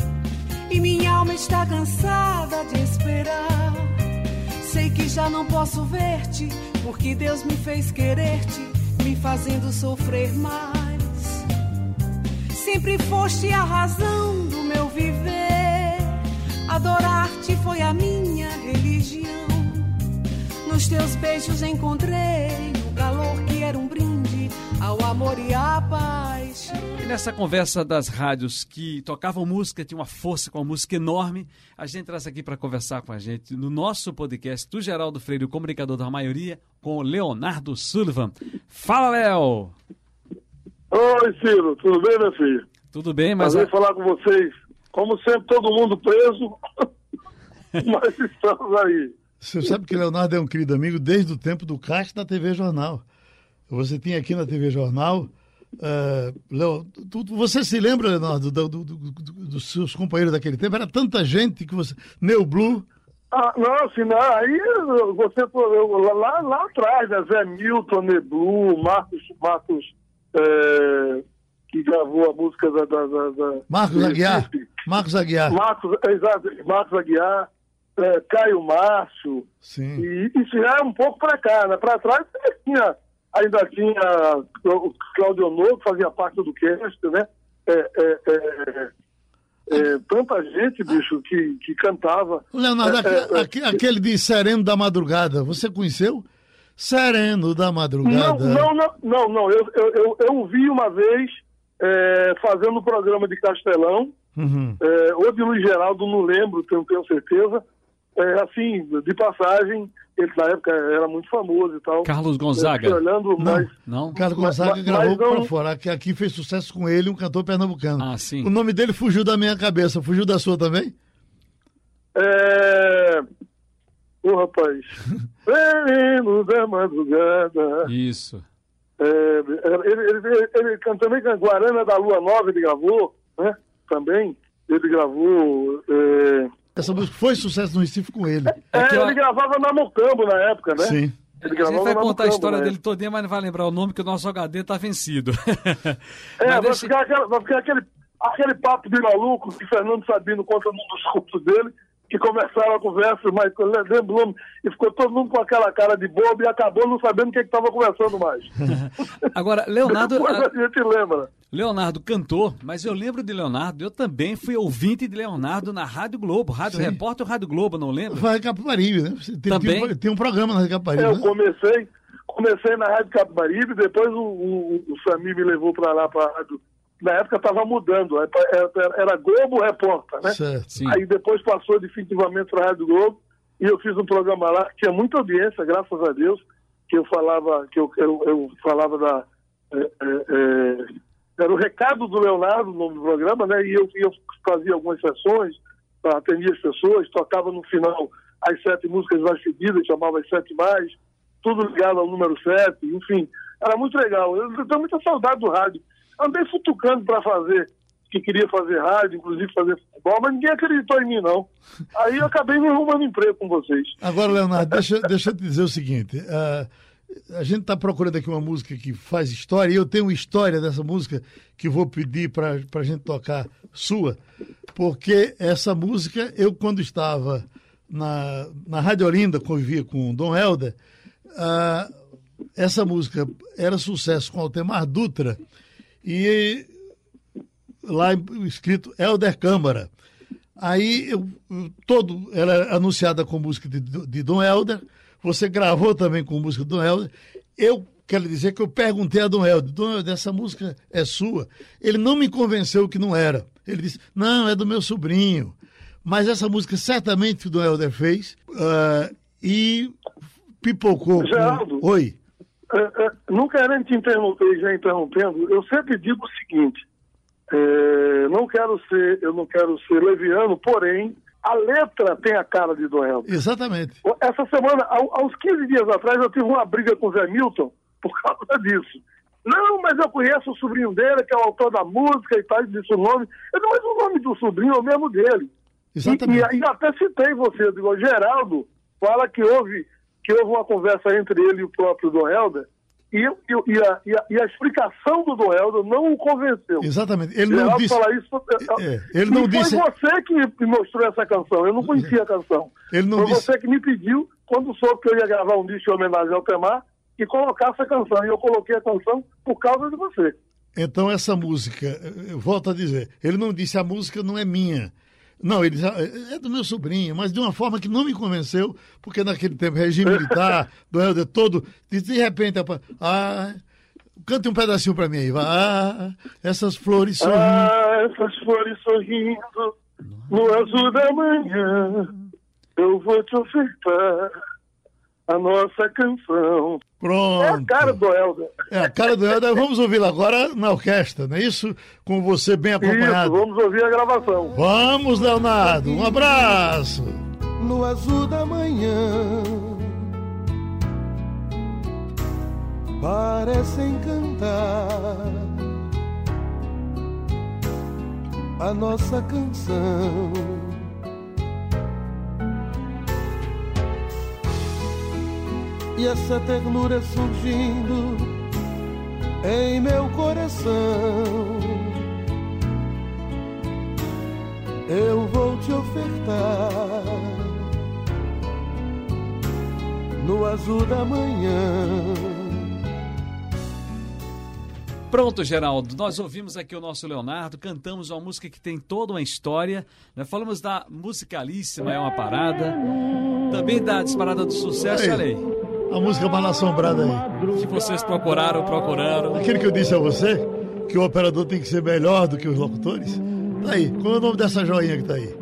E minha alma está cansada de esperar. Sei que já não posso ver-te, porque Deus me fez querer-te, me fazendo sofrer mais. Sempre foste a razão do meu viver. Adorar-te foi a minha religião. Nos teus beijos encontrei o calor que era um brinde ao amor e à paz. E nessa conversa das rádios que tocavam música, tinha uma força com a música enorme, a gente traz aqui para conversar com a gente no nosso podcast do Geraldo Freire, o comunicador da maioria, com o Leonardo Sullivan. Fala, Léo! Oi, Ciro, tudo bem, meu filho? Tudo bem, mas Prazer falar com vocês. Como sempre, todo mundo preso, (laughs) mas estamos aí. Você sabe que Leonardo é um querido amigo desde o tempo do caixa da TV Jornal. Você tinha aqui na TV Jornal. eh, Leo, tu- você se lembra, Leonardo, do- do- do- do- dos seus companheiros daquele tempo? Era tanta gente que você. Neo Blue. Ah, não, assim, não, aí você lá, lá atrás, né? Zé Milton, Neblu, Marcos, Marcos é, que gravou a música da. da, da, Marcos Aguiar. Marcos Aguiar. Marcos, exato, Marcos Aguiar, é, Caio Márcio. Sim. E isso já é um pouco para cá, né? Para trás tinha, ainda tinha o Claudio Honor, que fazia parte do cast, né? É, é, é, é, tanta gente, bicho, que, que cantava. Leonardo, É, aque- é, é. aque- aquele de Sereno da Madrugada, você conheceu? Sereno da Não, Madrugada. não, não, não, não. Eu, eu, eu, eu vi uma vez é, fazendo um programa de Castelão, Uhum. é, ou de Luiz Geraldo, não lembro, tenho, tenho certeza. É, assim, de passagem, ele na época era muito famoso e tal. Carlos Eu Gonzaga. fiquei olhando, mas. Não? Carlos Gonzaga mas- gravou mas não- para fora, que aqui fez sucesso com ele, um cantor pernambucano. Ah, sim. O nome dele fugiu da minha cabeça, fugiu da sua também? É... Ô, rapaz. (laughs) Sereno da madrugada. Isso. É, ele, ele, ele, ele can- também can- Guarana da Lua Nova ele gravou, né? Também. Ele gravou. É, Essa música foi sucesso no Recife com ele. é, que eu- ele gravava na Mocambo na época, né? Sim. A Ele gente gravava vai contar a história né? dele todinha, mas não vai lembrar o nome que o nosso HD tá vencido. (laughs) É, vai, deixa- ficar aquela- vai ficar aquele, aquele papo de maluco que Fernando Sabino conta num dos cursos dele, que começaram a conversa, mas lembro o nome, e ficou todo mundo com aquela cara de bobo e acabou não sabendo o que estava conversando mais. (laughs) Agora, Leonardo, Depois a gente lembra. Leonardo cantou, mas eu lembro de Leonardo, eu também fui ouvinte de Leonardo na Rádio Globo, Rádio Sim. Repórter Rádio Globo, não lembro? Vai Capibaribe, né? Tem, Também? Tem, um- tem um programa na Capibaribe, Eu né? comecei, comecei na Rádio Capibaribe, depois o, o, o Samir me levou para lá, para a rádio. Na época estava mudando, era, era Globo Repórter, né? Certo. Aí depois passou definitivamente para a Rádio Globo e eu fiz um programa lá que tinha muita audiência, graças a Deus, que eu falava, que eu, eu, eu falava da. é, é, é, era o recado do Leonardo no nome do programa, né? E eu, eu fazia algumas sessões, atendia as pessoas, tocava no final as sete músicas mais pedidas, chamava as sete mais, tudo ligado ao número sete, enfim, era muito legal. Eu tenho muita saudade do rádio. Andei futucando para fazer, que queria fazer rádio, inclusive fazer futebol, mas ninguém acreditou em mim, não. Aí eu acabei me arrumando emprego com vocês. Agora, Leonardo, deixa, deixa eu te dizer o seguinte. Uh, a gente está procurando aqui uma música que faz história, e eu tenho uma história dessa música que vou pedir para a gente tocar sua, porque essa música, eu quando estava na, na Rádio Olinda, convivia com Dom Helder, uh, essa música era sucesso com Altemar Dutra e lá escrito Helder Câmara. Aí eu, todo ela era anunciada com música de, de Dom Helder, você gravou também com música do Dom Helder. Eu quero dizer que eu perguntei a Dom Helder, Dom Helder, essa música é sua? Ele não me convenceu que não era. Ele disse, não, é do meu sobrinho. Mas essa música certamente o Dom Helder fez uh, e pipocou. Geraldo, com... Oi. Uh, uh, não querendo te interromper, já interrompendo, eu sempre digo o seguinte: é, não quero ser, eu não quero ser leviano, porém, a letra tem a cara de Helder. Exatamente. Essa semana, uns 15 dias atrás, eu tive uma briga com o Zé Milton por causa disso. Não, mas eu conheço o sobrinho dele, que é o autor da música e tal, disse o nome. Eu disse, mas o nome do sobrinho é o mesmo dele. Exatamente. E, e, até citei você, eu digo, Geraldo fala que houve, que houve uma conversa entre ele e o próprio Dom Helder, e, e, e, a, a, e, a, explicação do Dom Helder não o convenceu. Exatamente. Ele não disse. Fala isso, é, ele não foi disse... você que me mostrou essa canção. Eu não conhecia a canção. Ele não foi disse... você que me pediu, quando soube que eu ia gravar um disco em homenagem ao Temar, e colocar essa canção. E eu coloquei a canção por causa de você. Então, essa música, eu volto a dizer, ele não disse a música não é minha. Não, ele é do meu sobrinho, mas de uma forma que não me convenceu, porque naquele tempo, regime militar, (laughs) do Helder todo, de, de repente, ah, cante um pedacinho para mim aí, vai, ah, essas flores sorrindo. Ah, essas flores sorrindo, no azul da manhã, eu vou te ofertar a nossa canção. Pronto. É a cara do Helder. É a cara do Helder. Vamos ouvi-la agora na orquestra, não é isso? Com você bem acompanhado. Isso, vamos ouvir a gravação. Vamos, Leonardo. Um abraço. No azul da manhã parecem cantar a nossa canção e essa ternura surgindo em meu coração. Eu vou te ofertar no azul da manhã. Pronto, Geraldo. Nós ouvimos aqui o nosso Leonardo, cantamos uma música que tem toda uma história. Nós falamos da musicalíssima É uma Parada, também da disparada do sucesso, olha aí a música mal assombrada aí. Que vocês procuraram, procuraram. Aquele que eu disse a você, que o operador tem que ser melhor do que os locutores. Tá aí. Qual é o nome dessa joinha que tá aí?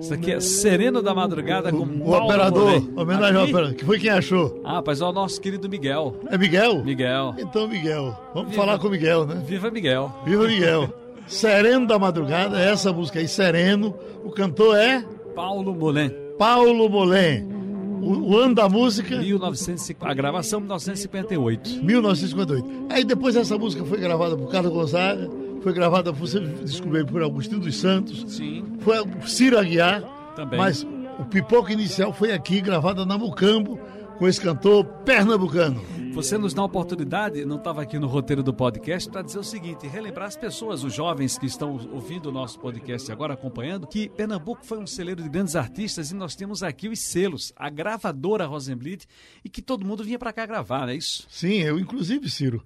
Isso aqui é Sereno da Madrugada com o, o operador, homenagem ao operador, que foi quem achou. Ah, rapaz, é o nosso querido Miguel. É Miguel? Miguel. Então, Miguel. Vamos Viva. falar com o Miguel, né? Viva Miguel. Viva Miguel. Sereno da Madrugada, essa música aí, Sereno. O cantor é? Paulo Molen. Paulo Molen. O, o, ano da música? 1950, a gravação 1958. 1958. Aí depois essa música foi gravada por Carlos Gonzaga, foi gravada, você descobriu, por Agostinho dos Santos. Sim. Foi Ciro Aguiar. Também. Mas o pipoca inicial foi aqui, gravada na Mucambo, com esse cantor pernambucano. Você nos dá a oportunidade, não estava aqui no roteiro do podcast, para dizer o seguinte: relembrar as pessoas, os jovens que estão ouvindo o nosso podcast agora, acompanhando, que Pernambuco foi um celeiro de grandes artistas e nós temos aqui os selos, a gravadora Rosenblit, e que todo mundo vinha para cá gravar, não é isso? Sim, eu, inclusive, Ciro,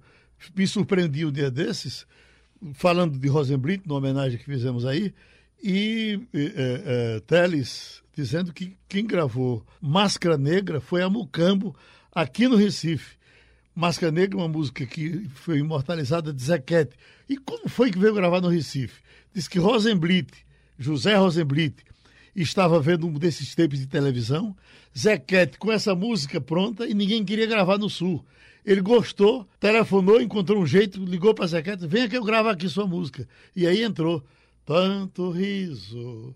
me surpreendi um dia desses, falando de Rosenblit, na homenagem que fizemos aí, e é, é, Teles dizendo que quem gravou Máscara Negra foi a Mucambo, aqui no Recife. Máscara Negra, uma música que foi imortalizada de Zequete. E como foi que veio gravar no Recife? Diz que Rosenblit, José Rosenblit, estava vendo um desses tapes de televisão, Zequete com essa música pronta e ninguém queria gravar no Sul. Ele gostou, telefonou, encontrou um jeito, ligou para Zequete, venha que eu gravo aqui sua música. E aí entrou. Tanto riso,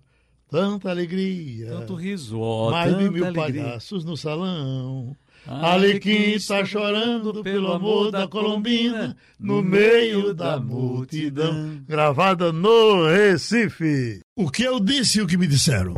tanta alegria. Tanto riso, ó, Mais de mil alegria. palhaços no salão. Alequim está chorando pelo amor da Colombina no meio da multidão. Gravada no Recife. O que eu disse e o que me disseram.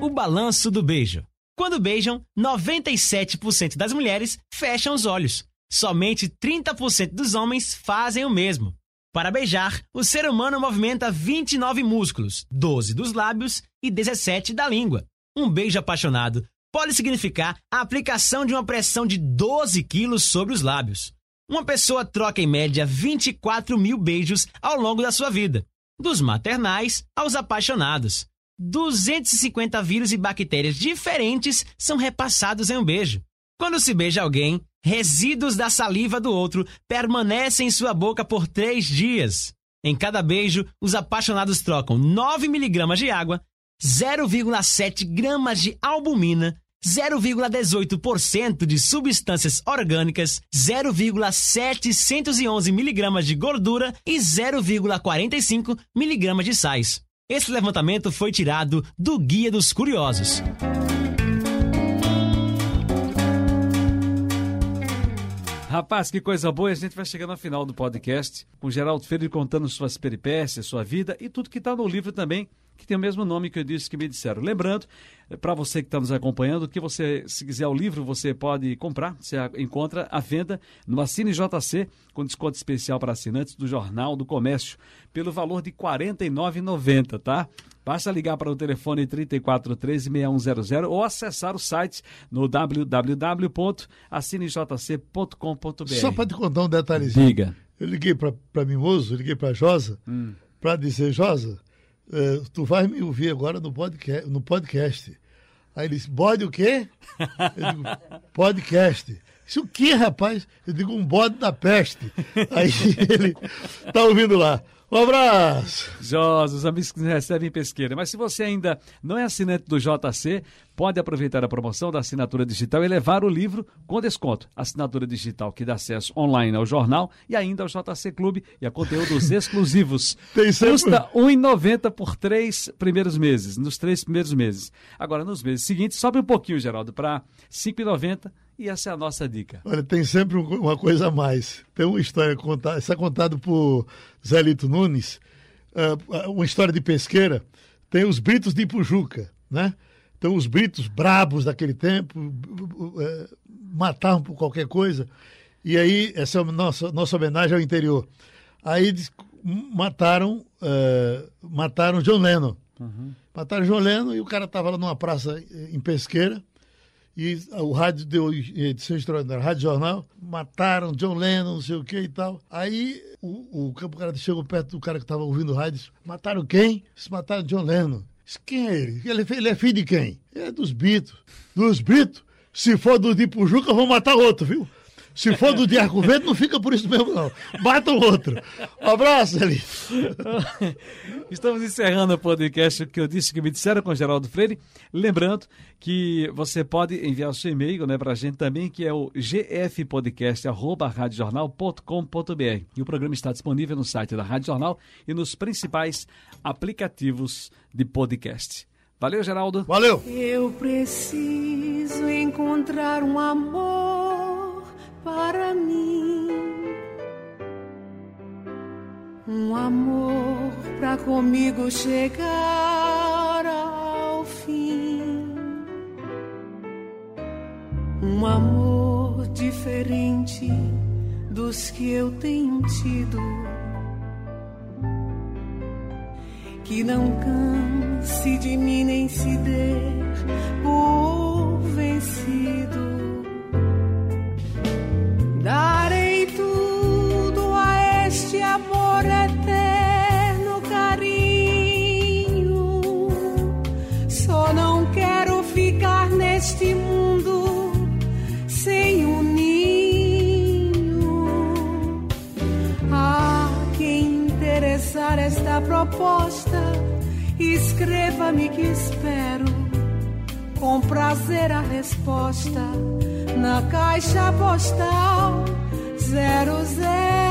O balanço do beijo. Quando beijam, 97% das mulheres fecham os olhos. Somente 30% dos homens fazem o mesmo. Para beijar, o ser humano movimenta 29 músculos, 12 dos lábios e 17 da língua. Um beijo apaixonado pode significar a aplicação de uma pressão de 12 quilos sobre os lábios. Uma pessoa troca em média 24 mil beijos ao longo da sua vida, dos maternais aos apaixonados. 250 vírus e bactérias diferentes são repassados em um beijo. Quando se beija alguém, resíduos da saliva do outro permanecem em sua boca por três dias. Em cada beijo, os apaixonados trocam 9 miligramas de água, 0,7 gramas de albumina, 0,18% de substâncias orgânicas, 0,711 miligramas de gordura e 0,45 miligramas de sais. Esse levantamento foi tirado do Guia dos Curiosos. Rapaz, que coisa boa. A gente vai chegando ao final do podcast com Geraldo Freire contando suas peripécias, sua vida e tudo que está no livro também, que tem o mesmo nome que eu disse que me disseram. Lembrando, para você que está nos acompanhando, que você, se quiser o livro, você pode comprar. Você encontra à venda no Assine JC, com desconto especial para assinantes do Jornal do Comércio, pelo valor de R$ 49,90, tá? Basta ligar para o telefone 3413-6100 ou acessar o site no www.assinejc.com.br. Só para te contar um detalhezinho. Diga. Eu liguei para Mimoso, liguei para Josa, Hum. para dizer, Josa, eh, tu vai me ouvir agora no podcast. No podcast. Aí ele disse, bode o quê? Eu digo, podcast. Isso o quê, rapaz? Eu digo, um bode da peste. Aí (laughs) ele tá ouvindo lá. Um abraço! Josa, os amigos que nos recebem em pesqueira. Mas se você ainda não é assinante do JC, pode aproveitar a promoção da assinatura digital e levar o livro com desconto. Assinatura digital que dá acesso online ao jornal e ainda ao JC Clube e a conteúdos (laughs) exclusivos. Tem sempre- Custa R$ 1,90 por três primeiros meses, nos três primeiros meses. Agora, nos meses seguintes, sobe um pouquinho, Geraldo, para R$ 5,90 e essa é a nossa dica. Olha, tem sempre um- uma coisa a mais. Tem uma história contada, isso é contado por Zé Lito Nunes, ah, uma história de pesqueira. Tem os britos de Ipujuca, né? Então, os britos brabos daquele tempo eh, matavam por qualquer coisa. E aí, essa é a nossa, nossa homenagem ao interior. Aí mataram, eh, mataram John Lennon. Mataram John Lennon e o cara estava lá numa praça eh, em pesqueira. E o rádio deu edição extraordinária, Rádio Jornal, mataram John Lennon, não sei o que e tal. Aí o, o, o cara chegou perto do cara que estava ouvindo o rádio e disse: Mataram quem? Disse, mataram John Lennon. Disse, quem é ele? Ele é, ele é filho de quem? É dos Beatles. Dos Beatles? Se for do de Pujuca, vão matar outro, viu? Se for do de Arco Verde, não fica por isso mesmo, não. Mata o outro. Um abraço, Eli. (laughs) Estamos encerrando o podcast que eu disse que me disseram com Geraldo Freire. Lembrando que você pode enviar o seu e-mail né, para a gente também, que é o gfpodcast.radiojornal.com.br. E o programa está disponível no site da Rádio Jornal e nos principais aplicativos de podcast. Valeu, Geraldo. Valeu. Eu preciso encontrar um amor para mim. Um amor para comigo chegar ao fim. Um amor diferente dos que eu tenho tido. que não canse de mim nem se dê por vencido. Darei tudo a este amor eterno carinho. Só não quero ficar neste mundo sem um ninho. A quem interessar esta proposta, escreva-me que espero com prazer a resposta na caixa postal zero zero.